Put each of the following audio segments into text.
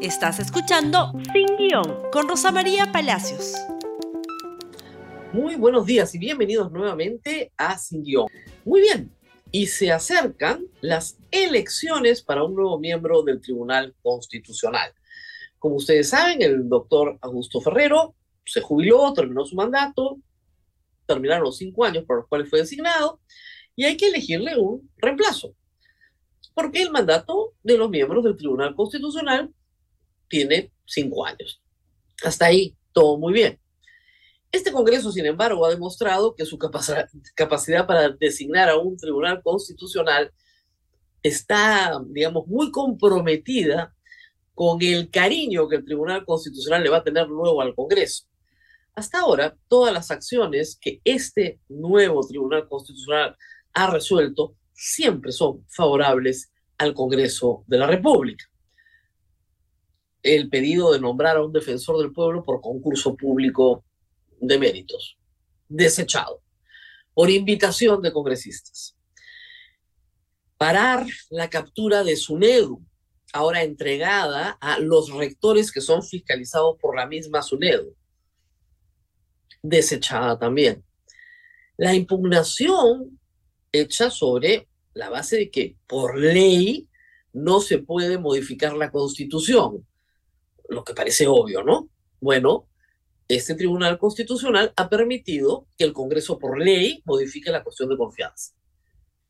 Estás escuchando Sin Guión con Rosa María Palacios. Muy buenos días y bienvenidos nuevamente a Sin Guión. Muy bien, y se acercan las elecciones para un nuevo miembro del Tribunal Constitucional. Como ustedes saben, el doctor Augusto Ferrero se jubiló, terminó su mandato, terminaron los cinco años por los cuales fue designado, y hay que elegirle un reemplazo. Porque el mandato de los miembros del Tribunal Constitucional tiene cinco años. Hasta ahí, todo muy bien. Este Congreso, sin embargo, ha demostrado que su capacidad para designar a un tribunal constitucional está, digamos, muy comprometida con el cariño que el Tribunal Constitucional le va a tener luego al Congreso. Hasta ahora, todas las acciones que este nuevo Tribunal Constitucional ha resuelto siempre son favorables al Congreso de la República el pedido de nombrar a un defensor del pueblo por concurso público de méritos, desechado, por invitación de congresistas. Parar la captura de SUNEDU, ahora entregada a los rectores que son fiscalizados por la misma SUNEDU, desechada también. La impugnación hecha sobre la base de que por ley no se puede modificar la constitución lo que parece obvio, ¿no? Bueno, este Tribunal Constitucional ha permitido que el Congreso por ley modifique la cuestión de confianza.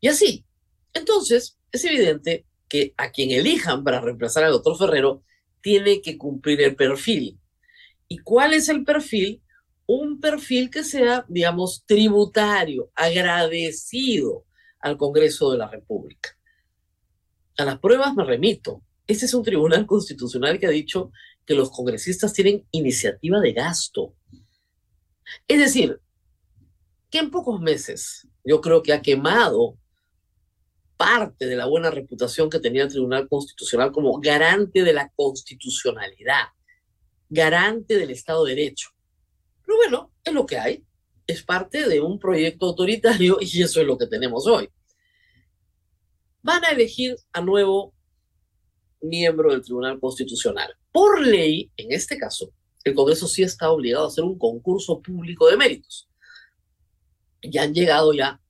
Y así, entonces, es evidente que a quien elijan para reemplazar al doctor Ferrero tiene que cumplir el perfil. ¿Y cuál es el perfil? Un perfil que sea, digamos, tributario, agradecido al Congreso de la República. A las pruebas me remito. Este es un tribunal constitucional que ha dicho que los congresistas tienen iniciativa de gasto. Es decir, que en pocos meses yo creo que ha quemado parte de la buena reputación que tenía el Tribunal Constitucional como garante de la constitucionalidad, garante del Estado de Derecho. Pero bueno, es lo que hay, es parte de un proyecto autoritario y eso es lo que tenemos hoy. Van a elegir a nuevo miembro del Tribunal Constitucional. Por ley, en este caso, el Congreso sí está obligado a hacer un concurso público de méritos. Ya han llegado ya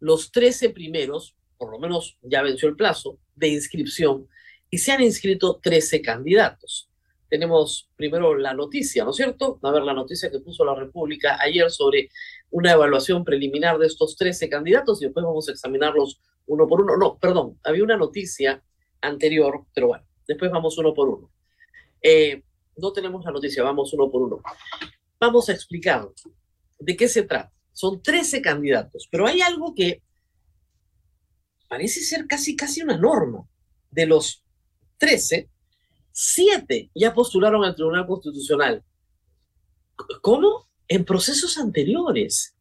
los 13 primeros, por lo menos ya venció el plazo de inscripción, y se han inscrito 13 candidatos. Tenemos primero la noticia, ¿no es cierto? A ver, la noticia que puso la República ayer sobre una evaluación preliminar de estos 13 candidatos y después vamos a examinarlos uno por uno. No, perdón, había una noticia anterior, pero bueno, después vamos uno por uno. Eh, no tenemos la noticia, vamos uno por uno. Vamos a explicar de qué se trata. Son 13 candidatos, pero hay algo que parece ser casi, casi una norma. De los 13, 7 ya postularon al Tribunal Constitucional. ¿Cómo? En procesos anteriores.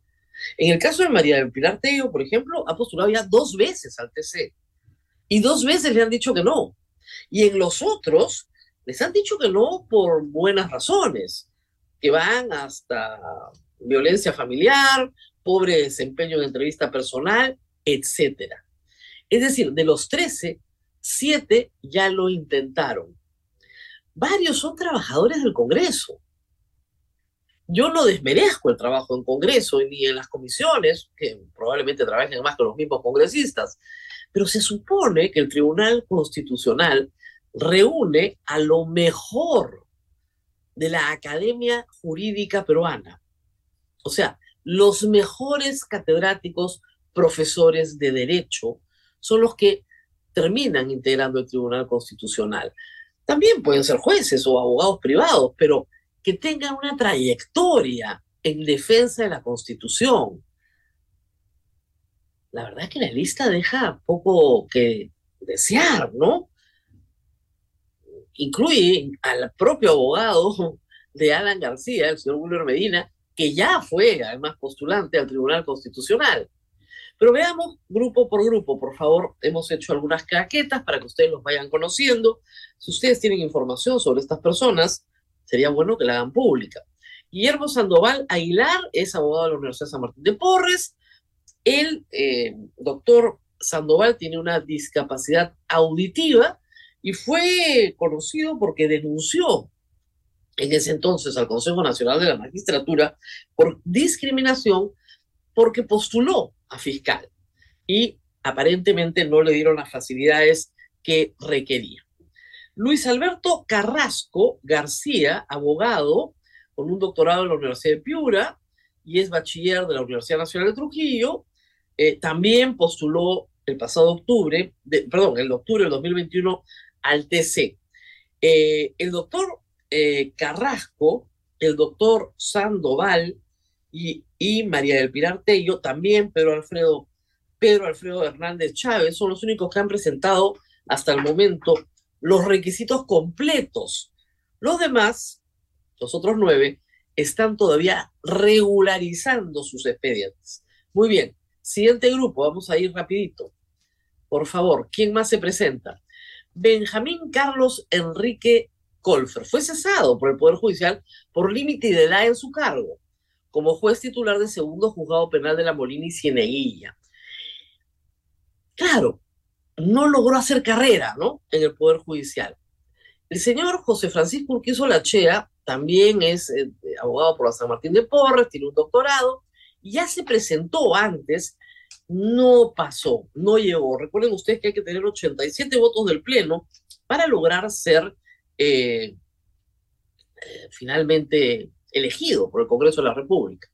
En el caso de María del Pilar Tello, por ejemplo, ha postulado ya dos veces al TC y dos veces le han dicho que no. Y en los otros les han dicho que no por buenas razones, que van hasta violencia familiar, pobre desempeño en entrevista personal, etc. Es decir, de los 13, 7 ya lo intentaron. Varios son trabajadores del Congreso. Yo no desmerezco el trabajo en Congreso ni en las comisiones, que probablemente trabajen más que los mismos congresistas, pero se supone que el Tribunal Constitucional reúne a lo mejor de la Academia Jurídica Peruana. O sea, los mejores catedráticos, profesores de derecho, son los que terminan integrando el Tribunal Constitucional. También pueden ser jueces o abogados privados, pero que tengan una trayectoria en defensa de la Constitución, la verdad es que la lista deja poco que desear, ¿no? Incluye al propio abogado de Alan García, el señor Wilmer Medina, que ya fue además postulante al Tribunal Constitucional. Pero veamos grupo por grupo, por favor. Hemos hecho algunas caquetas para que ustedes los vayan conociendo. Si ustedes tienen información sobre estas personas, sería bueno que la hagan pública. Guillermo Sandoval Aguilar es abogado de la Universidad San Martín de Porres, el eh, doctor Sandoval tiene una discapacidad auditiva y fue conocido porque denunció en ese entonces al Consejo Nacional de la Magistratura por discriminación porque postuló a fiscal y aparentemente no le dieron las facilidades que requería. Luis Alberto Carrasco García, abogado con un doctorado en la Universidad de Piura y es bachiller de la Universidad Nacional de Trujillo, eh, también postuló el pasado octubre, perdón, el octubre del 2021 al TC. Eh, el doctor eh, Carrasco, el doctor Sandoval y, María del Pilar Tello, también Pedro Alfredo, Pedro Alfredo Hernández Chávez, son los únicos que han presentado hasta el momento los requisitos completos. Los demás, los otros nueve, están todavía regularizando sus expedientes. Muy bien, siguiente grupo, vamos a ir rapidito. Por favor, ¿quién más se presenta? Benjamín Carlos Enrique Colfer fue cesado por el Poder Judicial por límite de edad en su cargo, como juez titular del segundo juzgado penal de la Molina y Cieneguilla. Claro, no logró hacer carrera, ¿no? En el Poder Judicial. El señor José Francisco Urquizo Lachea también es eh, abogado por la San Martín de Porres, tiene un doctorado, ya se presentó antes, no pasó, no llegó. Recuerden ustedes que hay que tener 87 votos del Pleno para lograr ser eh, eh, finalmente elegido por el Congreso de la República.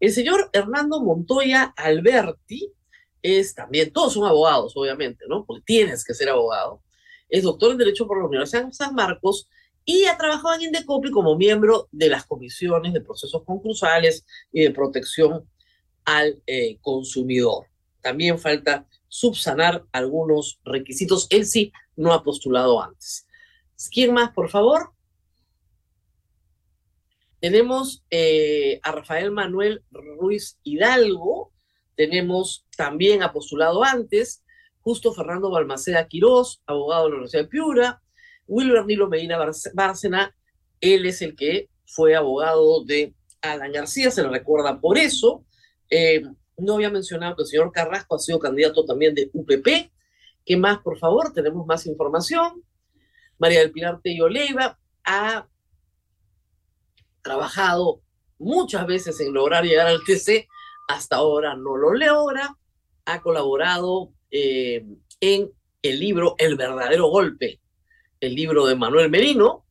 El señor Hernando Montoya Alberti es también, todos son abogados, obviamente, ¿no? Porque tienes que ser abogado. Es doctor en Derecho por la Universidad de San Marcos y ha trabajado en Indecopi como miembro de las comisiones de procesos concursales y de protección al eh, consumidor. También falta subsanar algunos requisitos. Él sí no ha postulado antes. ¿Quién más, por favor? Tenemos eh, a Rafael Manuel Ruiz Hidalgo, tenemos también ha postulado antes Justo Fernando Balmaceda Quirós, abogado de la Universidad de Piura, Wilber Nilo Medina Bárcena, él es el que fue abogado de Alan García, se le recuerda por eso. Eh, no había mencionado que el señor Carrasco ha sido candidato también de UPP. ¿Qué más, por favor? Tenemos más información. María del Pilar Tello Leiva ha trabajado muchas veces en lograr llegar al TC, hasta ahora no lo logra, ha colaborado eh, en el libro El verdadero golpe, el libro de Manuel Merino,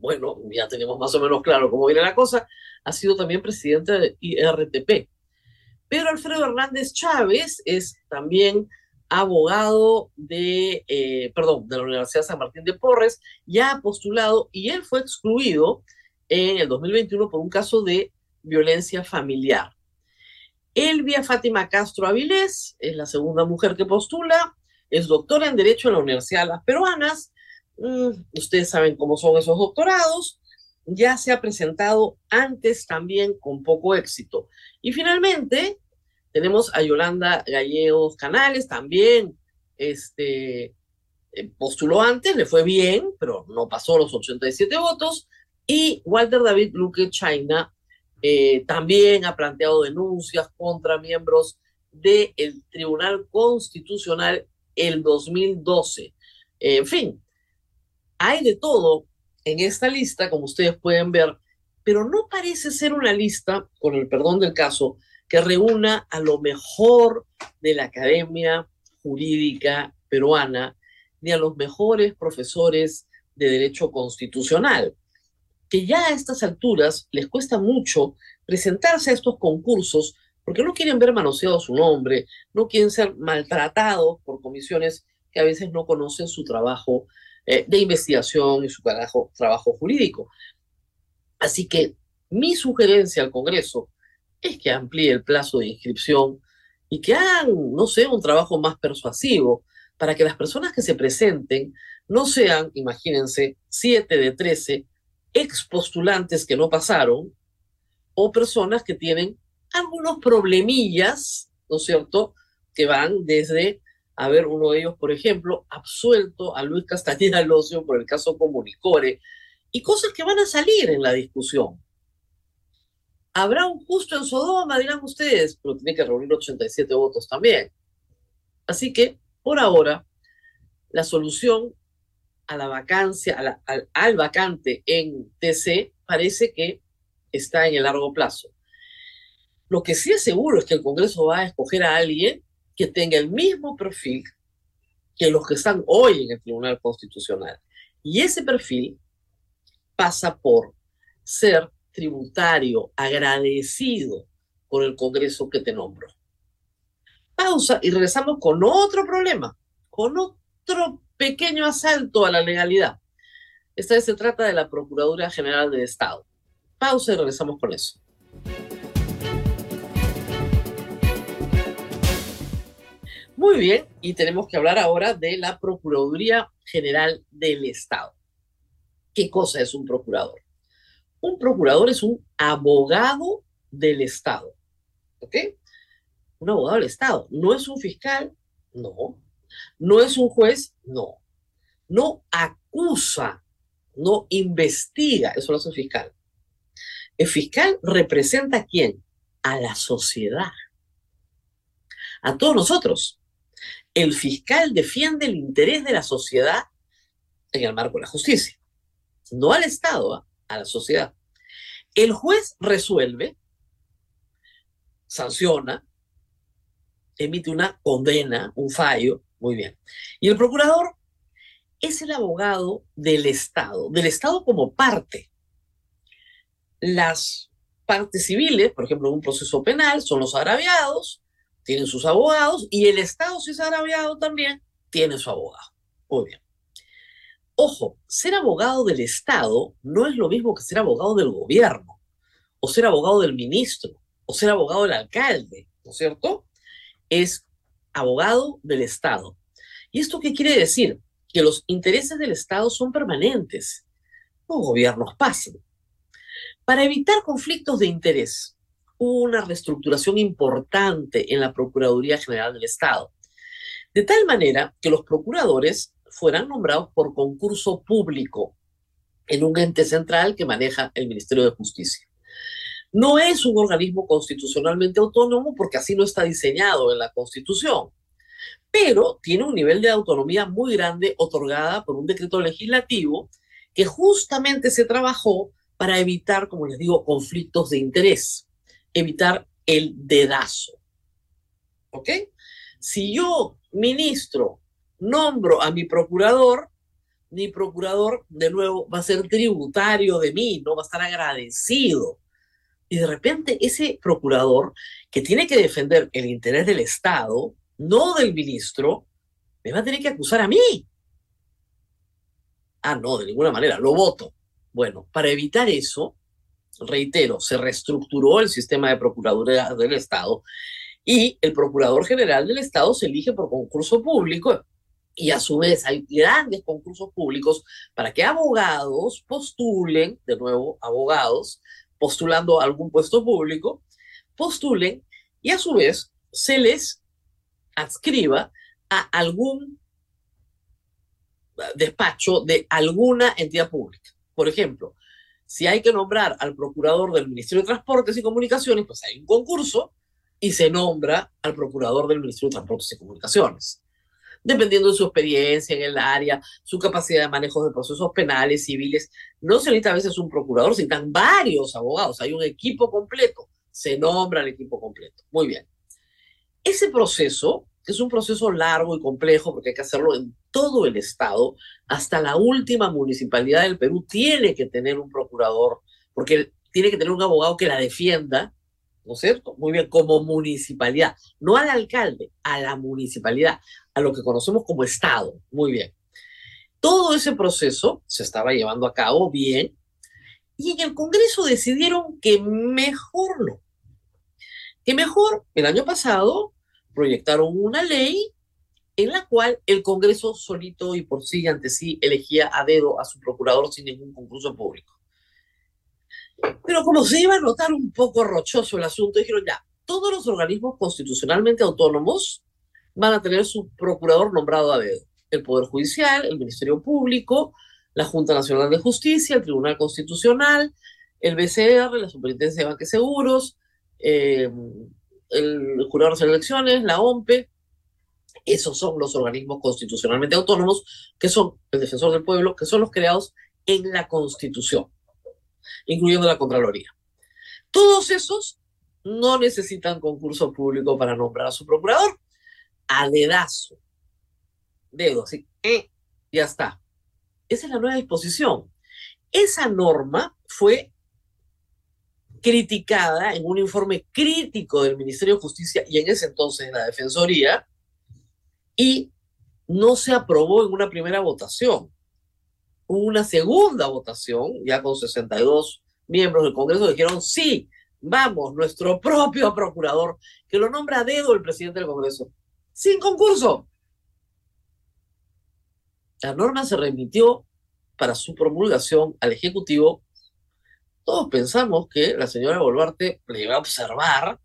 bueno, ya tenemos más o menos claro cómo viene la cosa, ha sido también presidente de IRTP. Pedro Alfredo Hernández Chávez es también abogado de, eh, perdón, de la Universidad San Martín de Porres, ya ha postulado y él fue excluido en el 2021 por un caso de violencia familiar. Elvia Fátima Castro Avilés es la segunda mujer que postula, es doctora en Derecho en la Universidad de las Peruanas. Mm, ustedes saben cómo son esos doctorados. Ya se ha presentado antes también con poco éxito. Y finalmente tenemos a Yolanda Gallegos Canales, también este, eh, postuló antes, le fue bien, pero no pasó los 87 votos. Y Walter David Luque China eh, también ha planteado denuncias contra miembros del Tribunal Constitucional el 2012. en fin, hay de todo en esta lista, como ustedes pueden ver, pero no parece ser una lista, con el perdón del caso, que reúna a lo mejor de la academia jurídica peruana, ni a los mejores profesores de derecho constitucional que ya a estas alturas les cuesta mucho presentarse a estos concursos porque no quieren ver manoseado su nombre, no quieren ser maltratados por comisiones que a veces no conocen su trabajo eh, de investigación y su trabajo, trabajo jurídico. Así que mi sugerencia al Congreso es que amplíe el plazo de inscripción y que hagan, no sé, un trabajo más persuasivo para que las personas que se presenten no sean, imagínense, siete de trece ex postulantes que no pasaron o personas que tienen algunos problemillas, ¿no es cierto?, que van desde, a ver, uno de ellos, por ejemplo, absuelto a Luis Castañeda Locio por el caso Comunicore, y cosas que van a salir en la discusión. Habrá un justo en Sodoma, dirán ustedes, pero tiene que reunir 87 votos también. Así que, por ahora, la solución a la vacancia, al, vacante en TC, parece que está en el largo plazo. Lo que sí es seguro es que el Congreso va a escoger a alguien que tenga el mismo perfil que los que están hoy en el Tribunal Constitucional. Y ese perfil pasa por ser tributario, agradecido con el Congreso que te nombro. Pausa y regresamos con otro problema, con otro pequeño asalto a la legalidad. Esta vez se trata de la Procuraduría General del Estado. Pausa y regresamos con eso. Muy bien, y tenemos que hablar ahora de la Procuraduría General del Estado. ¿Qué cosa es un procurador? Un procurador es un abogado del Estado. ¿Ok? Un abogado del Estado. No es un fiscal, no. No es un juez, no. No acusa, no investiga, eso lo hace el fiscal. El fiscal representa a quién? A la sociedad. A todos nosotros. El fiscal defiende el interés de la sociedad en el marco de la justicia. No al Estado, ¿ah? a la sociedad. El juez resuelve, sanciona, emite una condena, un fallo, muy bien. Y el procurador es el abogado del Estado, del Estado como parte. Las partes civiles, por ejemplo, en un proceso penal, son los agraviados, tienen sus abogados, y el Estado, si es agraviado también, tiene su abogado. Muy bien. Ojo, ser abogado del Estado no es lo mismo que ser abogado del gobierno, o ser abogado del ministro, o ser abogado del alcalde, ¿no es cierto? Es abogado del Estado. ¿Y esto qué quiere decir? Que los intereses del Estado son permanentes. Los gobiernos pasan. Para evitar conflictos de interés, una reestructuración importante en la Procuraduría General del Estado. De tal manera que los procuradores fueran nombrados por concurso público en un ente central que maneja el Ministerio de Justicia. No es un organismo constitucionalmente autónomo porque así no está diseñado en la Constitución, pero tiene un nivel de autonomía muy grande otorgada por un decreto legislativo que justamente se trabajó para evitar, como les digo, conflictos de interés, evitar el dedazo. ¿Ok? Si yo, ministro, nombro a mi procurador, mi procurador de nuevo va a ser tributario de mí, no va a estar agradecido. Y de repente ese procurador que tiene que defender el interés del Estado, no del ministro, me va a tener que acusar a mí. Ah, no, de ninguna manera, lo voto. Bueno, para evitar eso, reitero, se reestructuró el sistema de Procuraduría del Estado y el Procurador General del Estado se elige por concurso público y a su vez hay grandes concursos públicos para que abogados postulen, de nuevo, abogados, postulando a algún puesto público, postulen y a su vez se les adscriba a algún despacho de alguna entidad pública. Por ejemplo, si hay que nombrar al procurador del Ministerio de Transportes y Comunicaciones, pues hay un concurso y se nombra al procurador del Ministerio de Transportes y Comunicaciones dependiendo de su experiencia en el área, su capacidad de manejo de procesos penales, civiles. No se necesita a veces un procurador, se necesitan varios abogados, hay un equipo completo, se nombra el equipo completo. Muy bien. Ese proceso, que es un proceso largo y complejo, porque hay que hacerlo en todo el Estado, hasta la última municipalidad del Perú tiene que tener un procurador, porque tiene que tener un abogado que la defienda, ¿no es cierto? Muy bien, como municipalidad, no al alcalde, a la municipalidad, a lo que conocemos como Estado. Muy bien. Todo ese proceso se estaba llevando a cabo bien y en el Congreso decidieron que mejor no. Que mejor, el año pasado, proyectaron una ley en la cual el Congreso solito y por sí ante sí elegía a dedo a su procurador sin ningún concurso público. Pero como se iba a notar un poco rochoso el asunto, dijeron ya, todos los organismos constitucionalmente autónomos van a tener su procurador nombrado a dedo. El Poder Judicial, el Ministerio Público, la Junta Nacional de Justicia, el Tribunal Constitucional, el BCR, la Superintendencia de Banques Seguros, eh, el Jurado de Elecciones, la OMPE, Esos son los organismos constitucionalmente autónomos, que son el defensor del pueblo, que son los creados en la Constitución, incluyendo la Contraloría. Todos esos no necesitan concurso público para nombrar a su procurador. A dedazo. Dedo, así. Eh, ya está. Esa es la nueva disposición. Esa norma fue criticada en un informe crítico del Ministerio de Justicia y en ese entonces la Defensoría, y no se aprobó en una primera votación. Hubo una segunda votación, ya con 62 miembros del Congreso, dijeron sí, vamos, nuestro propio procurador, que lo nombra a dedo el presidente del Congreso, sin concurso. La norma se remitió para su promulgación al Ejecutivo. Todos pensamos que la señora Boluarte le iba a observar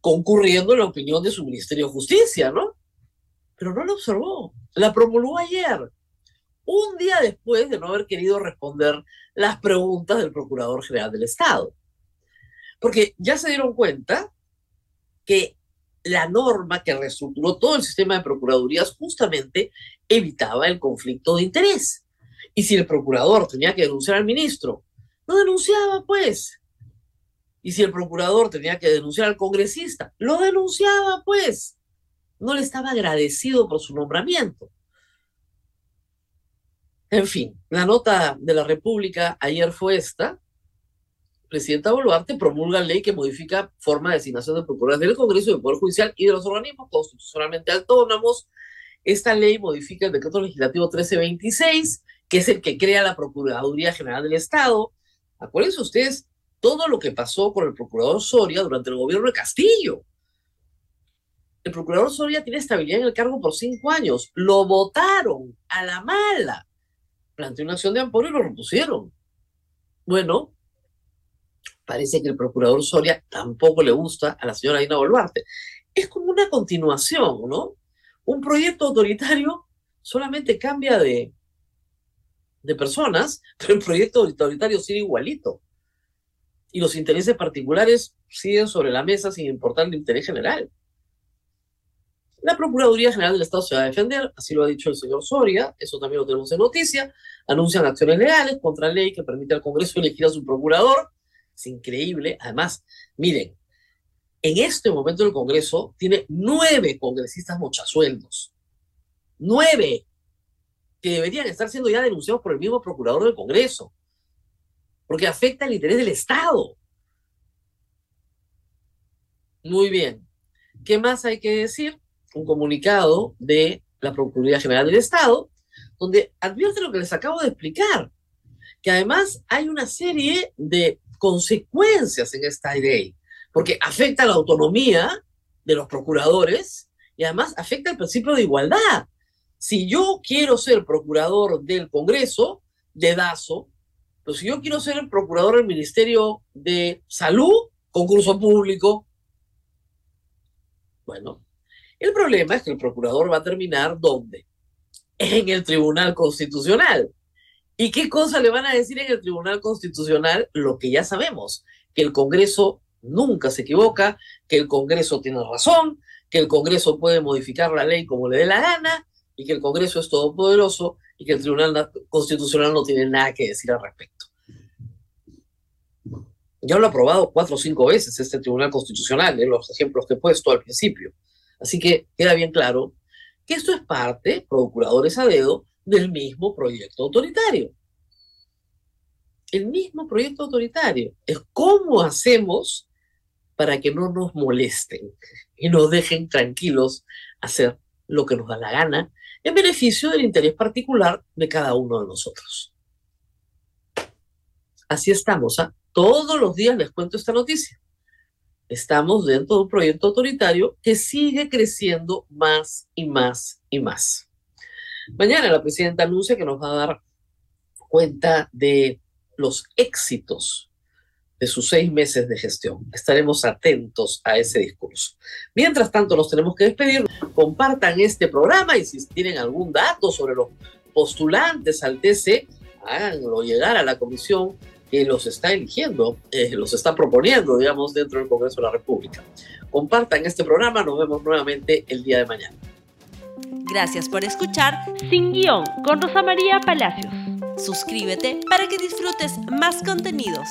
concurriendo en la opinión de su Ministerio de Justicia, ¿no? pero no la observó. La promulgó ayer, un día después de no haber querido responder las preguntas del Procurador General del Estado. Porque ya se dieron cuenta que la norma que reestructuró todo el sistema de procuradurías justamente evitaba el conflicto de interés. Y si el procurador tenía que denunciar al ministro, no denunciaba, pues. Y si el procurador tenía que denunciar al congresista, lo denunciaba, pues no le estaba agradecido por su nombramiento. En fin, la nota de la República ayer fue esta. Presidenta Boluarte promulga ley que modifica forma de designación de procuradores del Congreso, del Poder Judicial y de los organismos constitucionalmente autónomos. Esta ley modifica el decreto legislativo 1326, que es el que crea la Procuraduría General del Estado. Acuérdense ustedes todo lo que pasó con el procurador Soria durante el gobierno de Castillo el procurador Soria tiene estabilidad en el cargo por cinco años. Lo votaron a la mala. Planteó una acción de amparo y lo repusieron. Bueno, parece que el procurador Soria tampoco le gusta a la señora Dina Boluarte. Es como una continuación, ¿no? Un proyecto autoritario solamente cambia de, de personas, pero el proyecto autoritario sigue igualito. Y los intereses particulares siguen sobre la mesa sin importar el interés general. La Procuraduría General del Estado se va a defender, así lo ha dicho el señor Soria, eso también lo tenemos en noticia. Anuncian acciones legales contra la ley que permite al Congreso elegir a su procurador. Es increíble. Además, miren, en este momento el Congreso tiene nueve congresistas mochasueldos. Nueve que deberían estar siendo ya denunciados por el mismo procurador del Congreso, porque afecta el interés del Estado. Muy bien. ¿Qué más hay que decir? un comunicado de la Procuraduría General del Estado, donde advierte lo que les acabo de explicar, que además hay una serie de consecuencias en esta ley, porque afecta la autonomía de los procuradores y además afecta el principio de igualdad. Si yo quiero ser procurador del Congreso, de DASO, pues si yo quiero ser procurador del Ministerio de Salud, concurso público, bueno, el problema es que el procurador va a terminar ¿dónde? En el Tribunal Constitucional. ¿Y qué cosa le van a decir en el Tribunal Constitucional? Lo que ya sabemos, que el Congreso nunca se equivoca, que el Congreso tiene razón, que el Congreso puede modificar la ley como le dé la gana y que el Congreso es todopoderoso y que el Tribunal Constitucional no tiene nada que decir al respecto. Ya lo ha aprobado cuatro o cinco veces este Tribunal Constitucional, en los ejemplos que he puesto al principio. Así que queda bien claro que esto es parte, procuradores a dedo, del mismo proyecto autoritario. El mismo proyecto autoritario. Es cómo hacemos para que no nos molesten y nos dejen tranquilos hacer lo que nos da la gana en beneficio del interés particular de cada uno de nosotros. Así estamos. ¿ah? Todos los días les cuento esta noticia estamos dentro de un proyecto autoritario que sigue creciendo más y más y más. Mañana la presidenta anuncia que nos va a dar cuenta de los éxitos de sus seis meses de gestión. Estaremos atentos a ese discurso. Mientras tanto, nos tenemos que despedir. Compartan este programa y si tienen algún dato sobre los postulantes al TC, háganlo llegar a la comisión que los está eligiendo, eh, los está proponiendo, digamos, dentro del Congreso de la República. Compartan este programa, nos vemos nuevamente el día de mañana. Gracias por escuchar Sin Guión con Rosa María Palacios. Suscríbete para que disfrutes más contenidos.